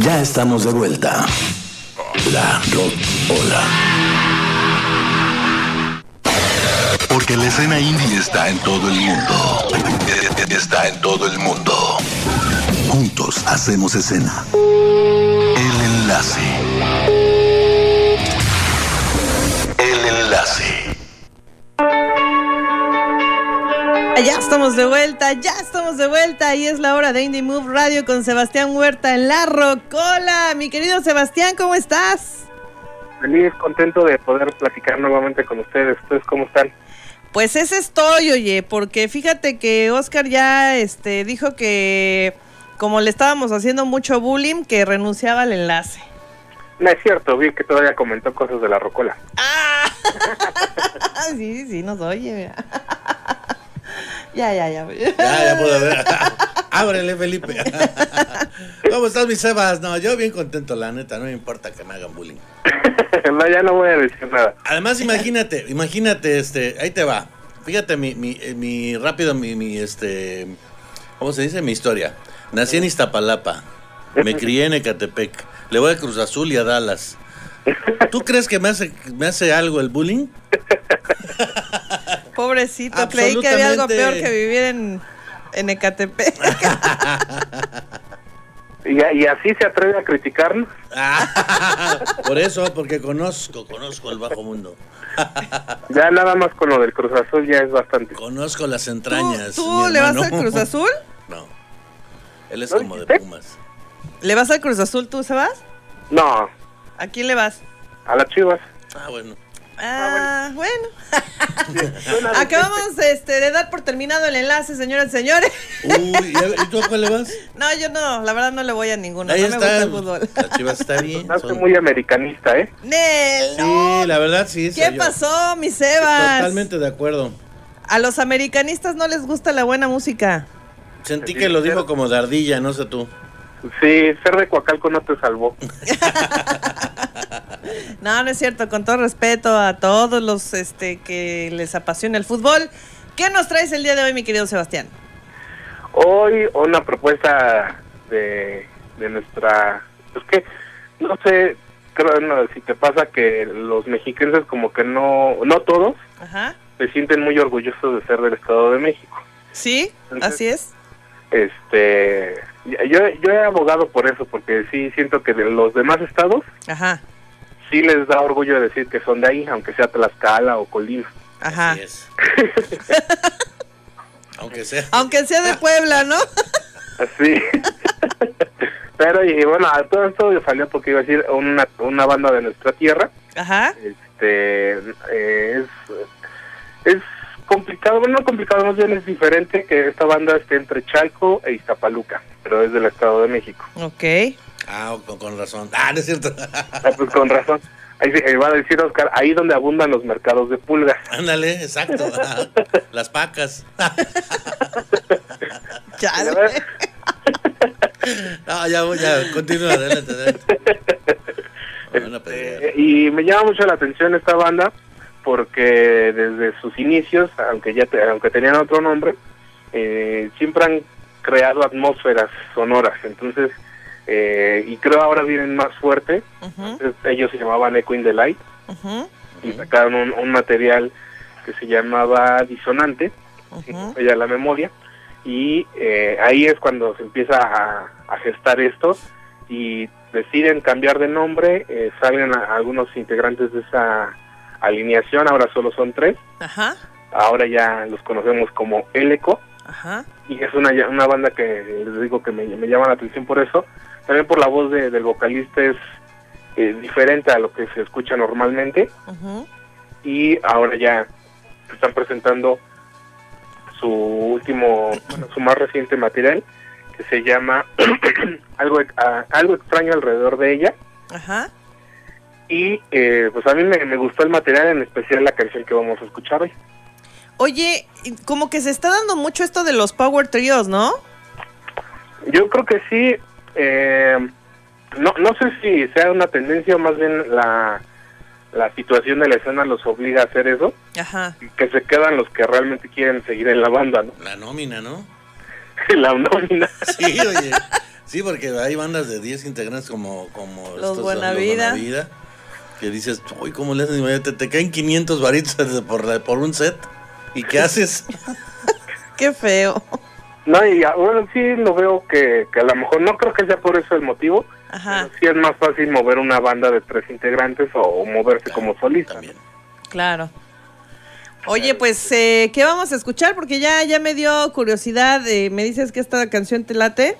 Ya estamos de vuelta. La Rocola. Porque la escena indie está en todo el mundo. Está en todo el mundo. Juntos hacemos escena. El enlace. Ya estamos de vuelta, ya estamos de vuelta y es la hora de Indie Move Radio con Sebastián Huerta en la Rocola. Mi querido Sebastián, ¿cómo estás? Feliz, contento de poder platicar nuevamente con ustedes. ¿Ustedes cómo están? Pues ese estoy, oye, porque fíjate que Oscar ya este, dijo que como le estábamos haciendo mucho bullying, que renunciaba al enlace. No es cierto, vi que todavía comentó cosas de la rocola. ¡Ah! sí, sí, nos oye. Ya, ya, ya. Ya, ya puedo ver. Ábrele, Felipe. ¿Cómo estás, mi Sebas? No, yo bien contento, la neta, no me importa que me hagan bullying. no, ya no voy a decir nada. Además, imagínate, imagínate, este, ahí te va. Fíjate mi, mi, eh, mi rápido, mi, mi, este, ¿cómo se dice? Mi historia. Nací en Iztapalapa, me crié en Ecatepec, le voy a Cruz Azul y a Dallas. ¿Tú crees que me hace, me hace algo el bullying? Pobrecito, creí que había algo peor que vivir en, en Ecatepec. ¿Y, ¿Y, así se atreve a criticarnos? por eso, porque conozco, conozco el bajo mundo. ya nada más con lo del Cruz Azul ya es bastante. Conozco las entrañas. ¿Tú, tú le vas al Cruz Azul? No. Él es como de Pumas. ¿Le vas al Cruz Azul tú, Sebas? No. ¿A quién le vas? A las Chivas. Ah, bueno. Ah, bueno. Bueno. Acabamos este, de dar por terminado el enlace, señoras y señores. Uy, ¿y tú a cuál le vas? No, yo no, la verdad no le voy a ninguno. Ahí no está, me gusta el fútbol. La Chivas está bien. Estás muy americanista, ¿eh? Nel, Sí, la verdad sí. ¿Qué pasó, mi Sebas? Totalmente de acuerdo. A los americanistas no les gusta la buena música. Sentí que lo dijo como de ardilla, no sé tú. Sí, ser de Coacalco no te salvó. No, no es cierto. Con todo respeto a todos los este, que les apasiona el fútbol. ¿Qué nos traes el día de hoy, mi querido Sebastián? Hoy una propuesta de, de nuestra... Es que, no sé, creo no, si te pasa que los mexicanos como que no, no todos, Ajá. se sienten muy orgullosos de ser del Estado de México. Sí, Entonces, así es. Este, yo, yo he abogado por eso, porque sí siento que de los demás estados, Ajá. Sí les da orgullo decir que son de ahí, aunque sea Tlaxcala o Colima. Ajá. Así es. aunque sea. Aunque sea de Puebla, ¿no? Sí. Pero y bueno, todo esto salió porque iba a decir una, una banda de nuestra tierra. Ajá. Este, eh, es, es complicado, bueno, no complicado, más bien es diferente que esta banda esté entre Chalco e Iztapaluca, pero es del Estado de México. Ok. Ah, con, con razón. Ah, no es cierto. Ah, pues con razón. Ahí se va a decir Oscar, ahí donde abundan los mercados de pulgas. Ándale, exacto. Las pacas. Chale. No, ya, ya, continúa, adelante, adelante. Eh, y me llama mucho la atención esta banda porque desde sus inicios, aunque ya te, aunque tenían otro nombre, eh, siempre han creado atmósferas sonoras. Entonces, eh, y creo ahora vienen más fuerte. Uh -huh. Entonces, ellos se llamaban Echo in the Light uh -huh. y sacaron un, un, material que se llamaba Disonante, ya la memoria. Y eh, ahí es cuando se empieza a, a, gestar esto y deciden cambiar de nombre, eh, salen a, algunos integrantes de esa alineación, ahora solo son tres. Ajá. Ahora ya los conocemos como El Eco. Ajá. Y es una, una banda que les digo que me, me llama la atención por eso. También por la voz de, del vocalista es eh, diferente a lo que se escucha normalmente. Uh -huh. Y ahora ya están presentando su último, bueno, su más reciente material que se llama algo, a, algo extraño alrededor de ella. Ajá. Y eh, pues a mí me, me, gustó el material, en especial la canción que vamos a escuchar hoy. Oye, como que se está dando mucho esto de los Power Trios, ¿no? Yo creo que sí. Eh, no, no sé si sea una tendencia o más bien la, la situación de la escena los obliga a hacer eso. Ajá. Que se quedan los que realmente quieren seguir en la banda, ¿no? La nómina, ¿no? la nómina. Sí, oye. Sí, porque hay bandas de 10 integrantes como, como Los Buena Vida. Vida, que dices, uy, ¿cómo le haces? Te, te caen 500 varitos por, la- por un set. ¿Y qué haces? Qué feo. No, y bueno, sí lo veo que, que a lo mejor no creo que sea por eso el motivo. Ajá, pero sí es más fácil mover una banda de tres integrantes o, o moverse como solista. También. claro. Oye, pues, eh, ¿qué vamos a escuchar? Porque ya, ya me dio curiosidad. eh, me dices que esta canción te late.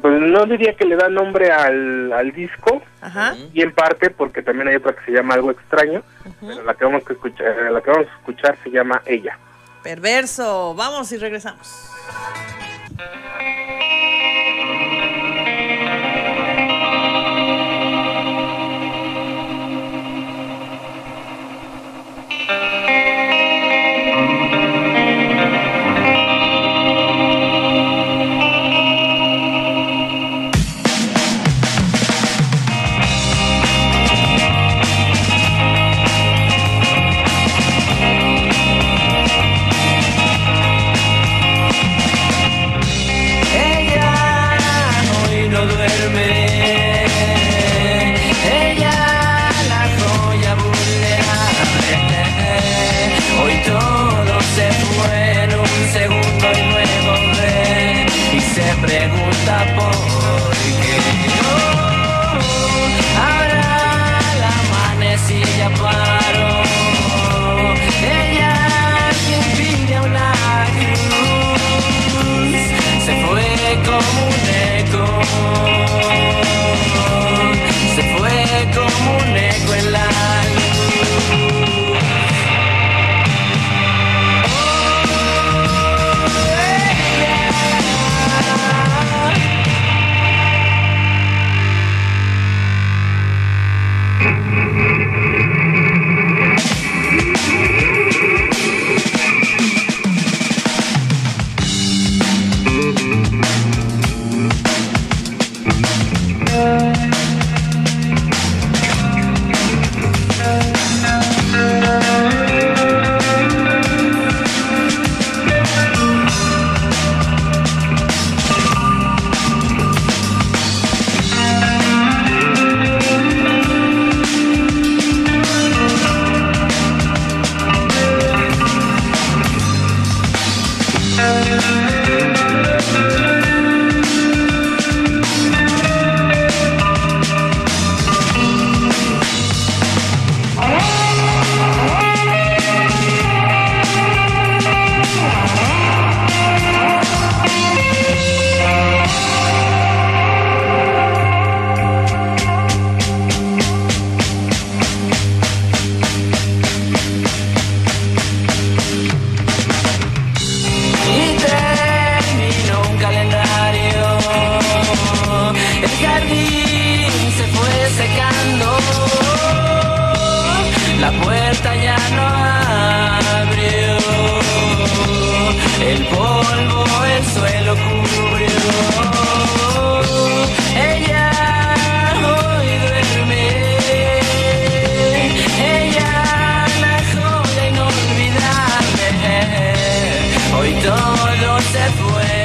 Pues no diría que le da nombre al, al disco, Ajá. y en parte porque también hay otra que se llama Algo Extraño, pero la que vamos a escuchar, la que vamos a escuchar se llama Ella. Perverso. Vamos y regresamos. Todo se fue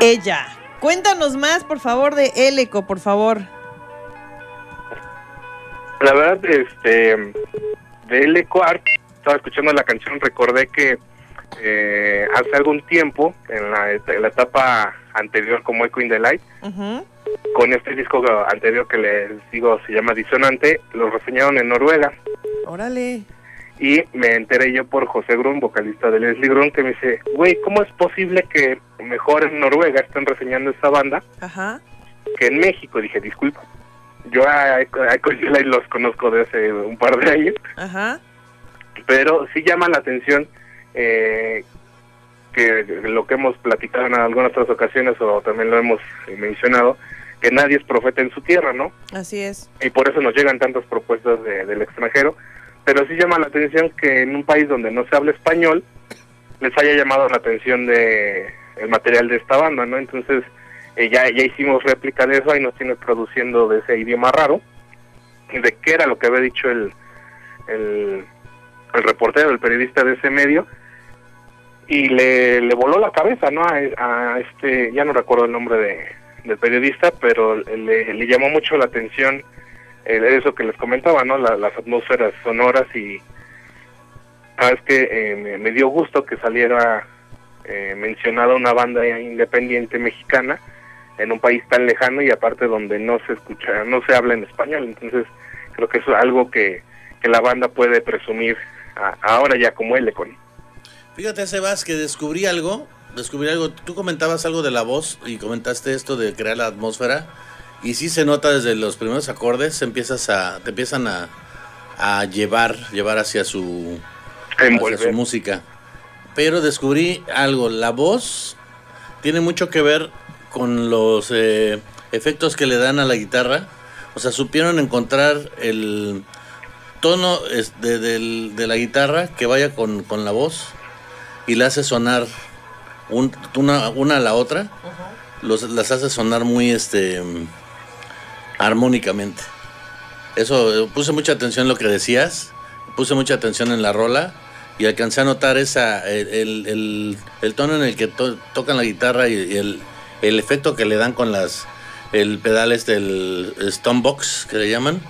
Ella. Cuéntanos más, por favor, de Eleco, por favor. La verdad, este, de L. Quark, estaba escuchando la canción, recordé que eh, hace algún tiempo, en la, en la etapa anterior como Echo in the Light, con este disco anterior que les digo se llama Disonante, lo reseñaron en Noruega. Órale. Y me enteré yo por José Grun, vocalista de Leslie Grun, que me dice, güey, ¿cómo es posible que mejor en Noruega estén reseñando esta banda Ajá. que en México? Dije, disculpa. Yo a a los conozco de hace un par de años, Ajá. pero sí llama la atención eh, que lo que hemos platicado en algunas otras ocasiones o también lo hemos mencionado, que nadie es profeta en su tierra, ¿no? Así es. Y por eso nos llegan tantas propuestas de- del extranjero, pero sí llama la atención que en un país donde no se habla español les haya llamado la atención de el material de esta banda, ¿no? Entonces eh, ya, ya hicimos réplica de eso y nos tiene produciendo de ese idioma raro, de qué era lo que había dicho el, el, el reportero, el periodista de ese medio, y le, le voló la cabeza, ¿no? A, a este, ya no recuerdo el nombre de, del periodista, pero le, le llamó mucho la atención eso que les comentaba, ¿no? La- las atmósferas sonoras y sabes que eh, me, dio gusto que saliera eh, mencionada una banda independiente mexicana en un país tan lejano y aparte donde no se escucha, no se habla en español, entonces creo que eso es algo que, que la banda puede presumir a- ahora ya como Elecon. Fíjate, Sebas, que descubrí algo. Descubrí algo. Tú comentabas algo de la voz y comentaste esto de crear la atmósfera. Y sí se nota desde los primeros acordes, empiezas a, te empiezan a, a llevar, llevar hacia su, hacia su música. Pero descubrí algo. La voz tiene mucho que ver con los eh, efectos que le dan a la guitarra. O sea, supieron encontrar el tono es, de, del- de la guitarra que vaya con, con la voz y la hace sonar un- una, una a la otra. Los, las hace sonar muy este armónicamente. Eso, eh, puse mucha atención en lo que decías, puse mucha atención en la rola y alcancé a notar esa, el, el- el- el tono en el que to- tocan la guitarra y, y el, el efecto que le dan con las el pedal este, el Stonebox que le llaman.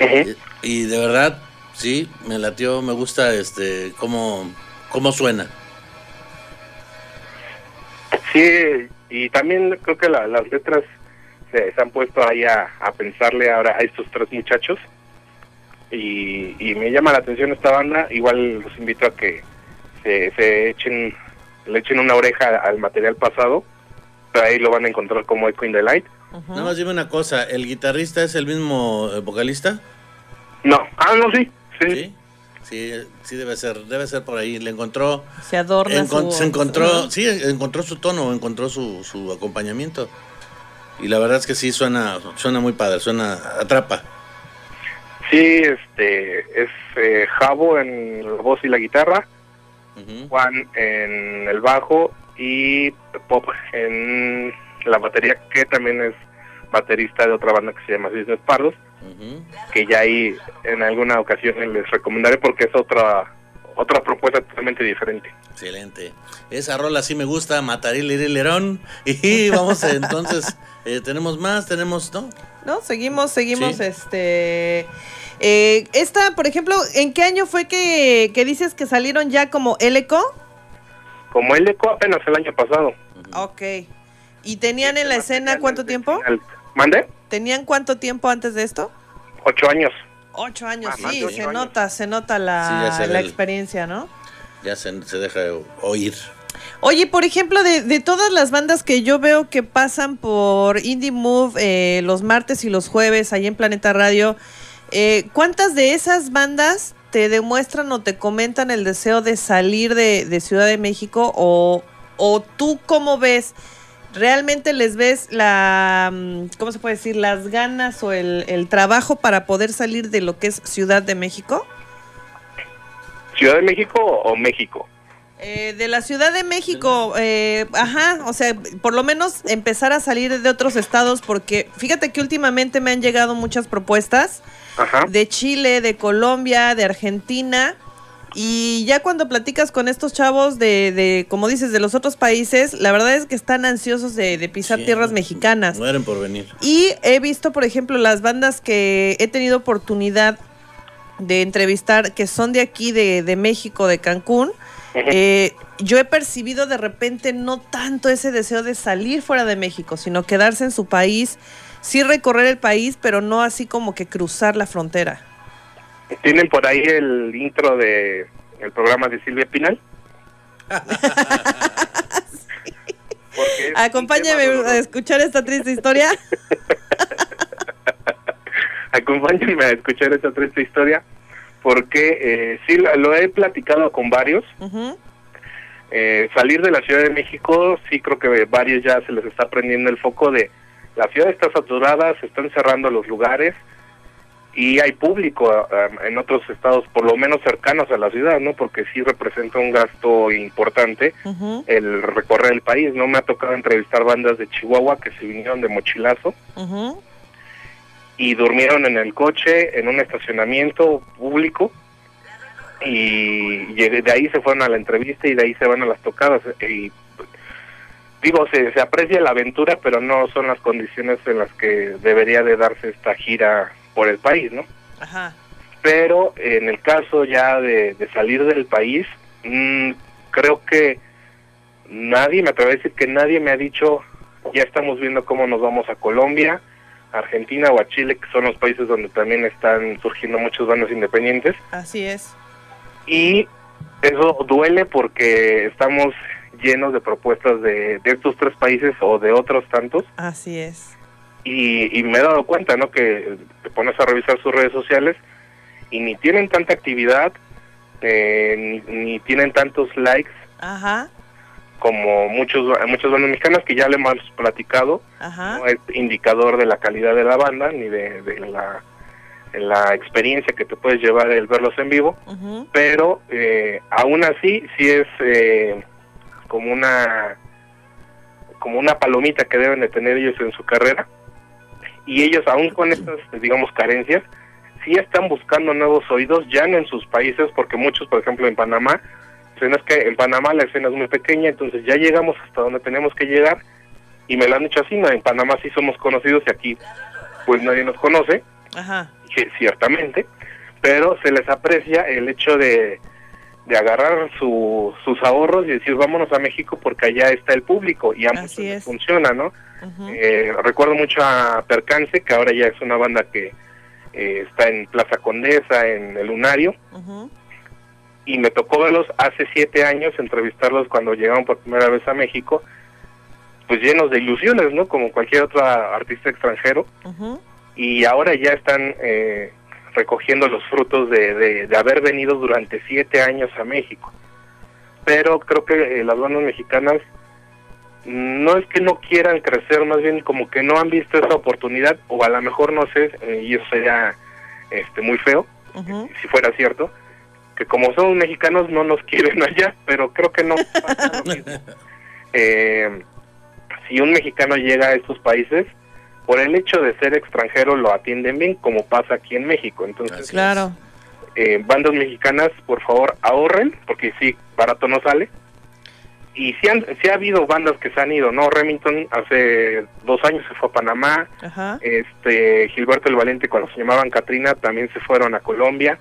Ujú. Y de verdad, sí, me latió, me gusta este cómo, cómo suena. Sí, y también creo que la- las letras se, se han puesto ahí a, a pensarle ahora a estos tres muchachos. Y, y me llama la atención esta banda. Igual los invito a que se, se echen, le echen una oreja al material pasado. Pero ahí lo van a encontrar como Echo in the Light. Nada más dime una cosa, ¿el guitarrista es el mismo eh, vocalista? No, ah, no, sí. Sí. Sí. Sí, sí debe ser, debe ser por ahí. Le encontró, Se adorna encon- su se encontró, sí, encontró su tono, encontró su, su acompañamiento. Y la verdad es que sí suena, suena muy padre, suena, atrapa. Sí, este, es eh, Javo en la voz y la guitarra. Juan en el bajo y Pop en la batería, que también es baterista de otra banda que se llama Business Pardos, Ujú. que ya ahí en alguna ocasión les recomendaré porque es otra otra propuesta totalmente diferente. Excelente. Esa rola sí me gusta, Mataril Lerón. Y vamos entonces, eh, tenemos más, tenemos, ¿no? ¿No? Seguimos, seguimos, Sí. este... eh, esta, por ejemplo, ¿en qué año fue que, que dices que salieron ya como Eleco? Como el eco apenas el año pasado. Ok. ¿Y tenían en la escena cuánto tiempo? ¿Mande? ¿Tenían cuánto tiempo antes de esto? Ocho años. Ocho años, Ah, sí, se años. nota, se nota la, Sí, se la experiencia, ¿no? Ya se, se deja oír. Oye, por ejemplo, de, de todas las bandas que yo veo que pasan por Indie Move eh, los martes y los jueves ahí en Planeta Radio, eh, ¿cuántas de esas bandas te demuestran o te comentan el deseo de salir de, de Ciudad de México? O, ¿O tú cómo ves? ¿Realmente les ves la, mm, ¿cómo se puede decir? Las ganas o el, el trabajo para poder salir de lo que es Ciudad de México? ¿Ciudad de México o México? Eh, de la Ciudad de México, eh, ajá, o sea, por lo menos empezar a salir de otros estados, porque fíjate que últimamente me han llegado muchas propuestas Ajá. de Chile, de Colombia, de Argentina, y ya cuando platicas con estos chavos de, de como dices, de los otros países, la verdad es que están ansiosos de, de pisar Sí, tierras mexicanas. Mueren por venir. Y he visto, por ejemplo, las bandas que he tenido oportunidad de entrevistar, que son de aquí, de, de México, de Cancún. eh, yo he percibido de repente no tanto ese deseo de salir fuera de México, sino quedarse en su país, sí recorrer el país, pero no así como que cruzar la frontera. ¿Tienen por ahí el intro de el programa de Silvia Pinal? Es tema a escuchar esta triste historia. Acompáñenme a escuchar esta triste historia porque eh, sí lo, he platicado con varios. Eh, salir de la Ciudad de México, sí creo que varios ya se les está prendiendo el foco de la ciudad está saturada, se están cerrando los lugares y hay público eh, en otros estados, por lo menos cercanos a la ciudad, ¿no? Porque sí representa un gasto importante el recorrer el país, ¿no? Me ha tocado entrevistar bandas de Chihuahua que se vinieron de mochilazo y durmieron en el coche, en un estacionamiento público y de ahí se fueron a la entrevista y de ahí se van a las tocadas y digo se, se aprecia la aventura pero no son las condiciones en las que debería de darse esta gira por el país no Ajá. pero en el caso ya de, de salir del país mm, creo que nadie me atrevo a decir que nadie me ha dicho ya estamos viendo cómo nos vamos a Colombia Argentina o a Chile que son los países donde también están surgiendo muchos bandas independientes Así es. y eso duele porque estamos llenos de propuestas de, de estos tres países o de otros tantos Así es. Y, y me he dado cuenta, ¿no? Que te pones a revisar sus redes sociales y ni tienen tanta actividad, eh, ni, ni tienen tantos likes Ajá. como muchos muchas bandas mexicanas que ya le hemos platicado. Ajá. No es indicador de la calidad de la banda ni de, de la, la experiencia que te puedes llevar el verlos en vivo. Pero eh, aún así sí es eh, como una como una palomita que deben de tener ellos en su carrera y ellos aún con estas digamos carencias sí están buscando nuevos oídos ya no en sus países porque muchos por ejemplo en Panamá es que en Panamá la escena es muy pequeña entonces ya llegamos hasta donde tenemos que llegar y me lo han dicho así no en Panamá sí somos conocidos y aquí pues nadie nos conoce Ajá. ciertamente, pero se les aprecia el hecho de, de agarrar su, sus ahorros y decir vámonos a México porque allá está el público y a muchos Así les es. funciona, ¿no? Eh, recuerdo mucho a Percance, que ahora ya es una banda que eh, está en Plaza Condesa, en el Lunario, y me tocó verlos hace siete años, entrevistarlos cuando llegaron por primera vez a México, pues llenos de ilusiones, ¿no? Como cualquier otro artista extranjero y ahora ya están eh, recogiendo los frutos de, de- de haber venido durante siete años a México. Pero creo que eh, las bandas mexicanas no es que no quieran crecer, más bien como que no han visto esa oportunidad, o a lo mejor no sé, eh, y eso sería este, muy feo, si fuera cierto, que como somos mexicanos no nos quieren allá, pero creo que no pasa lo mismo. Eh, si un mexicano llega a estos países, por el hecho de ser extranjero lo atienden bien, como pasa aquí en México. Entonces, Claro. eh, bandas mexicanas, por favor, ahorren, porque sí, barato no sale. Y sí, han, sí ha habido bandas que se han ido, ¿no? Remington hace dos años se fue a Panamá, Ajá. este Gilberto el Valiente cuando se llamaban Katrina también se fueron a Colombia.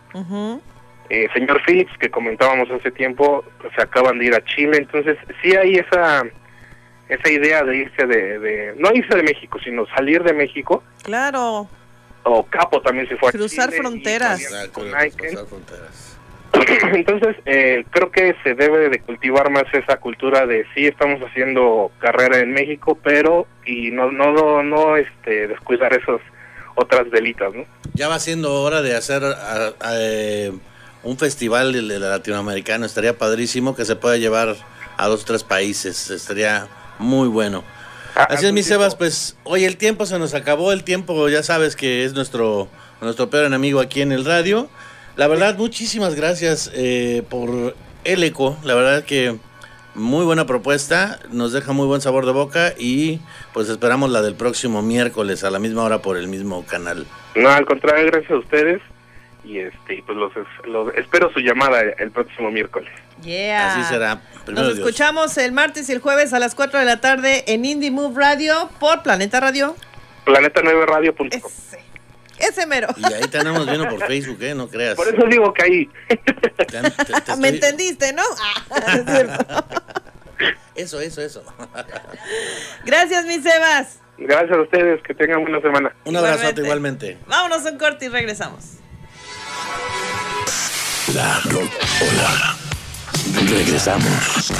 Eh, señor Phillips, que comentábamos hace tiempo, se acaban de ir a Chile, entonces sí hay esa esa idea de irse de, de- no irse de México, sino salir de México, Claro. o Capo también se fue a Cruzar Chile, y fronteras. Nike. fronteras. Entonces, eh, creo que se debe de cultivar más esa cultura de sí estamos haciendo carrera en México, pero y no no no, no, este descuidar esas otras delitas, ¿no? Ya va siendo hora de hacer a- a, eh, un festival de- de latinoamericano. Estaría padrísimo que se pueda llevar a dos tres países. Estaría muy bueno. Ah, Así es, mi Sebas, pues, oye, el tiempo se nos acabó, el tiempo ya sabes que es nuestro, nuestro peor enemigo aquí en el radio. La verdad, muchísimas gracias eh, por el eco, la verdad que muy buena propuesta, nos deja muy buen sabor de boca y pues esperamos la del próximo miércoles a la misma hora por el mismo canal. No, al contrario, gracias a ustedes y este y pues los, los- espero su llamada el próximo miércoles. Yeah. Así será. Primero Nos Dios. escuchamos el martes y el jueves a las 4 de la tarde en Indie Move Radio por Planeta Radio. Planeta9radio.com. Ese, ese mero. Y ahí te andamos viendo por Facebook, ¿eh? No creas. Por eso digo que ahí. Te- te- te estoy- ¿Me entendiste, no? Ah, es cierto. Eso, eso, eso. Gracias, mi Sebas. Gracias a ustedes, que tengan buena semana. Un abrazote igualmente. Vámonos a un corte y regresamos. La Rocola. Regresamos.